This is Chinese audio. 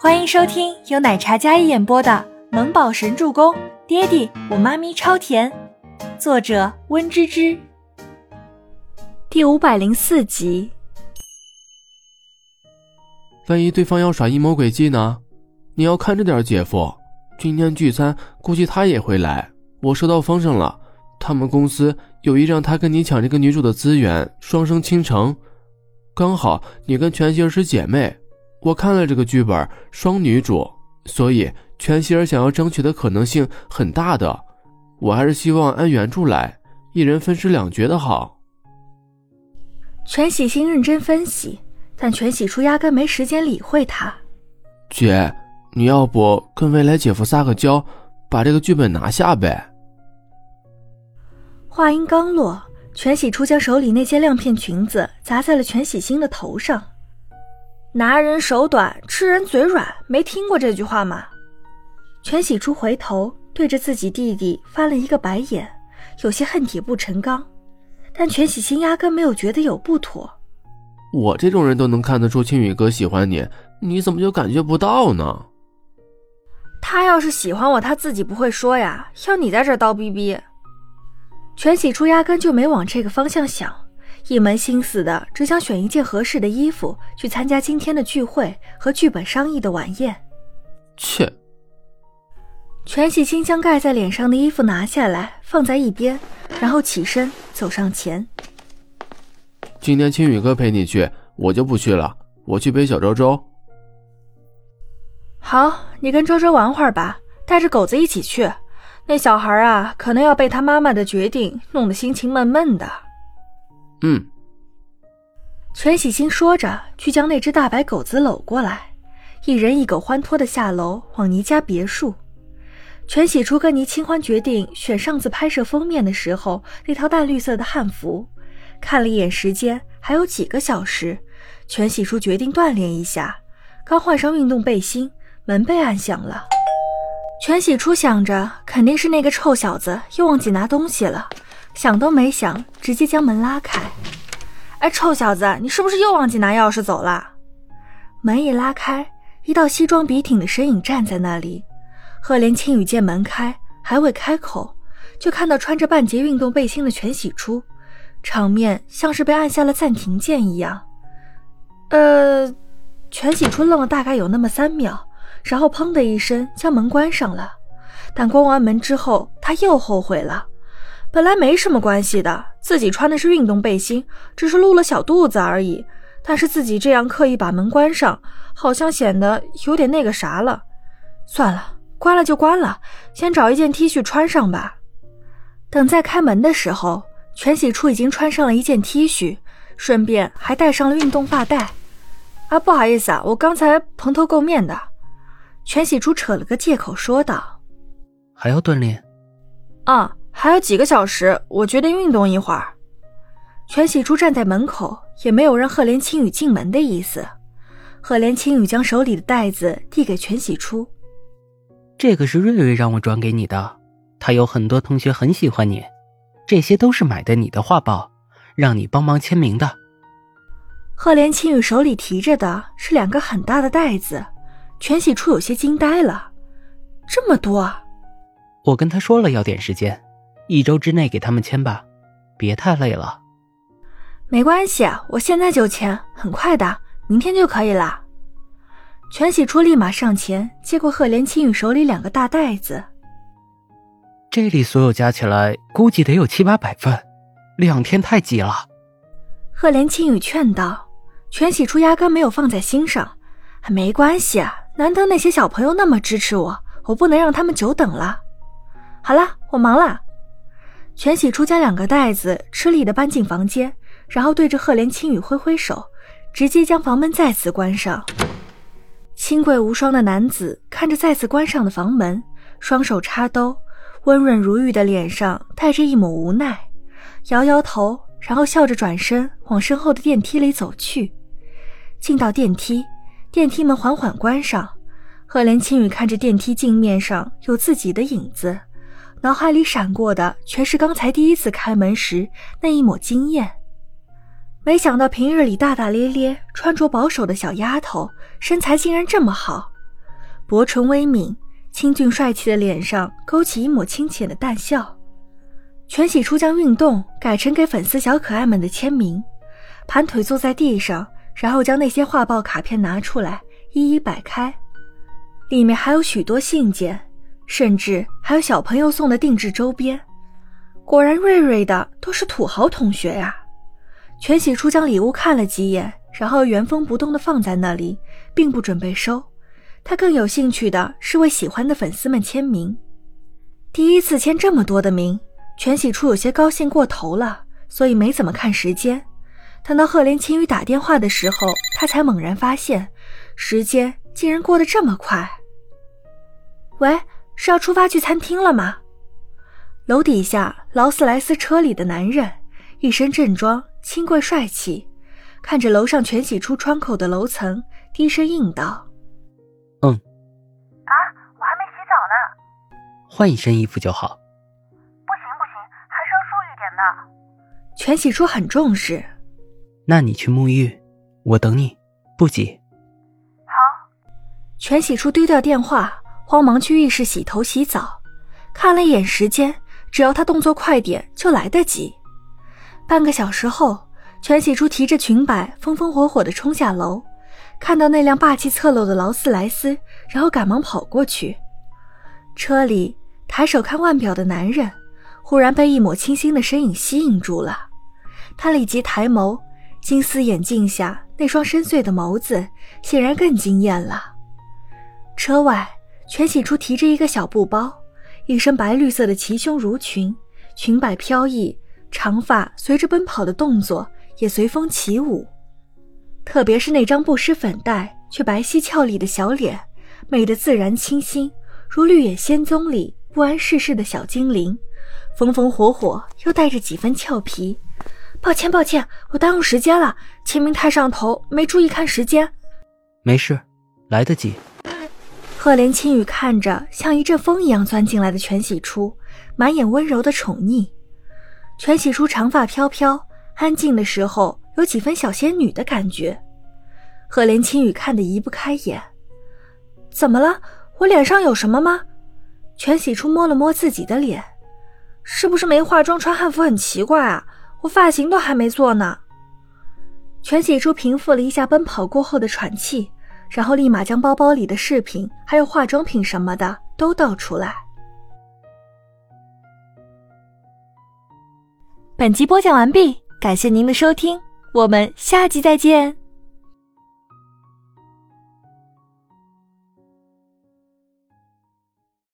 欢迎收听由奶茶嘉一演播的《萌宝神助攻》，爹地我妈咪超甜，作者温芝芝。第五百零四集。万一对方要耍阴谋诡计呢？你要看着点，姐夫。今天聚餐，估计他也会来。我收到风声了，他们公司有意让他跟你抢这个女主的资源，双生倾城。刚好你跟全希儿是姐妹，我看了这个剧本，双女主，所以全希儿想要争取的可能性很大的。我还是希望按原著来，一人分饰两角的好。全喜星认真分析，但全喜初压根没时间理会他。姐，你要不跟未来姐夫撒个娇，把这个剧本拿下呗？话音刚落。全喜初将手里那些亮片裙子砸在了全喜星的头上，拿人手短，吃人嘴软，没听过这句话吗？全喜初回头对着自己弟弟翻了一个白眼，有些恨铁不成钢。但全喜清压根没有觉得有不妥。我这种人都能看得出青宇哥喜欢你，你怎么就感觉不到呢？他要是喜欢我，他自己不会说呀，要你在这叨逼逼。全喜初压根就没往这个方向想，一门心思的只想选一件合适的衣服去参加今天的聚会和剧本商议的晚宴。切！全喜星将盖在脸上的衣服拿下来放在一边，然后起身走上前。今天青宇哥陪你去，我就不去了，我去陪小周周。好，你跟周周玩会儿吧，带着狗子一起去。那小孩啊，可能要被他妈妈的决定弄得心情闷闷的。嗯。全喜星说着，去将那只大白狗子搂过来，一人一狗欢脱的下楼往倪家别墅。全喜初跟倪清欢决定选上次拍摄封面的时候那套淡绿色的汉服，看了一眼时间，还有几个小时，全喜初决定锻炼一下。刚换上运动背心，门被按响了。全喜初想着，肯定是那个臭小子又忘记拿东西了，想都没想，直接将门拉开。哎，臭小子，你是不是又忘记拿钥匙走了？门一拉开，一道西装笔挺的身影站在那里。赫连青雨见门开，还未开口，就看到穿着半截运动背心的全喜初，场面像是被按下了暂停键一样。呃，全喜初愣了大概有那么三秒。然后砰的一声将门关上了，但关完门之后他又后悔了。本来没什么关系的，自己穿的是运动背心，只是露了小肚子而已。但是自己这样刻意把门关上，好像显得有点那个啥了。算了，关了就关了，先找一件 T 恤穿上吧。等再开门的时候，全喜初已经穿上了一件 T 恤，顺便还戴上了运动发带。啊，不好意思啊，我刚才蓬头垢面的。全喜初扯了个借口说道：“还要锻炼？啊，还有几个小时，我决定运动一会儿。”全喜初站在门口，也没有让赫连青雨进门的意思。赫连青雨将手里的袋子递给全喜初：“这个是瑞瑞让我转给你的，他有很多同学很喜欢你，这些都是买的你的画报，让你帮忙签名的。”赫连青雨手里提着的是两个很大的袋子。全喜初有些惊呆了，这么多！我跟他说了要点时间，一周之内给他们签吧，别太累了。没关系，我现在就签，很快的，明天就可以了。全喜初立马上前接过赫连青羽手里两个大袋子，这里所有加起来估计得有七八百份，两天太急了。赫连青羽劝道，全喜初压根没有放在心上，没关系啊。难得那些小朋友那么支持我，我不能让他们久等了。好了，我忙了。全喜初将两个袋子吃力的搬进房间，然后对着赫连青羽挥挥手，直接将房门再次关上。清贵无双的男子看着再次关上的房门，双手插兜，温润如玉的脸上带着一抹无奈，摇摇头，然后笑着转身往身后的电梯里走去。进到电梯。电梯门缓缓关上，赫连青雨看着电梯镜面上有自己的影子，脑海里闪过的全是刚才第一次开门时那一抹惊艳。没想到平日里大大咧咧、穿着保守的小丫头，身材竟然这么好。薄唇微抿，清俊帅气的脸上勾起一抹清浅的淡笑。全喜初将运动改成给粉丝小可爱们的签名，盘腿坐在地上，然后将那些画报卡片拿出来，一一摆开，里面还有许多信件，甚至还有小朋友送的定制周边。果然，瑞瑞的都是土豪同学呀！全喜初将礼物看了几眼，然后原封不动的放在那里，并不准备收。他更有兴趣的是为喜欢的粉丝们签名，第一次签这么多的名。全喜初有些高兴过头了，所以没怎么看时间。等到赫连青羽打电话的时候，他才猛然发现，时间竟然过得这么快。喂，是要出发去餐厅了吗？楼底下劳斯莱斯车里的男人，一身正装，清贵帅气，看着楼上全喜出窗口的楼层，低声应道：“嗯。”啊，我还没洗澡呢。换一身衣服就好。不行不行，还是要注意点的全喜初很重视，那你去沐浴，我等你，不急。好。全喜初丢掉电话，慌忙去浴室洗头洗澡，看了一眼时间，只要他动作快点就来得及。半个小时后，全喜初提着裙摆风风火火的冲下楼，看到那辆霸气侧漏的劳斯莱斯，然后赶忙跑过去。车里抬手看腕表的男人，忽然被一抹清新的身影吸引住了。他立即抬眸，金丝眼镜下那双深邃的眸子显然更惊艳了。车外，全喜初提着一个小布包，一身白绿色的齐胸襦裙，裙摆飘逸，长发随着奔跑的动作也随风起舞。特别是那张不施粉黛却白皙俏丽的小脸，美得自然清新，如绿野仙踪里不谙世事的小精灵，风风火火又带着几分俏皮。抱歉，抱歉，我耽误时间了。签名太上头，没注意看时间。没事，来得及。赫连青羽看着像一阵风一样钻进来的全喜初，满眼温柔的宠溺。全喜初长发飘飘，安静的时候有几分小仙女的感觉。赫连青羽看得移不开眼。怎么了？我脸上有什么吗？全喜初摸了摸自己的脸，是不是没化妆穿汉服很奇怪啊？我发型都还没做呢。全喜初平复了一下奔跑过后的喘气，然后立马将包包里的饰品还有化妆品什么的都倒出来。本集播讲完毕，感谢您的收听，我们下集再见。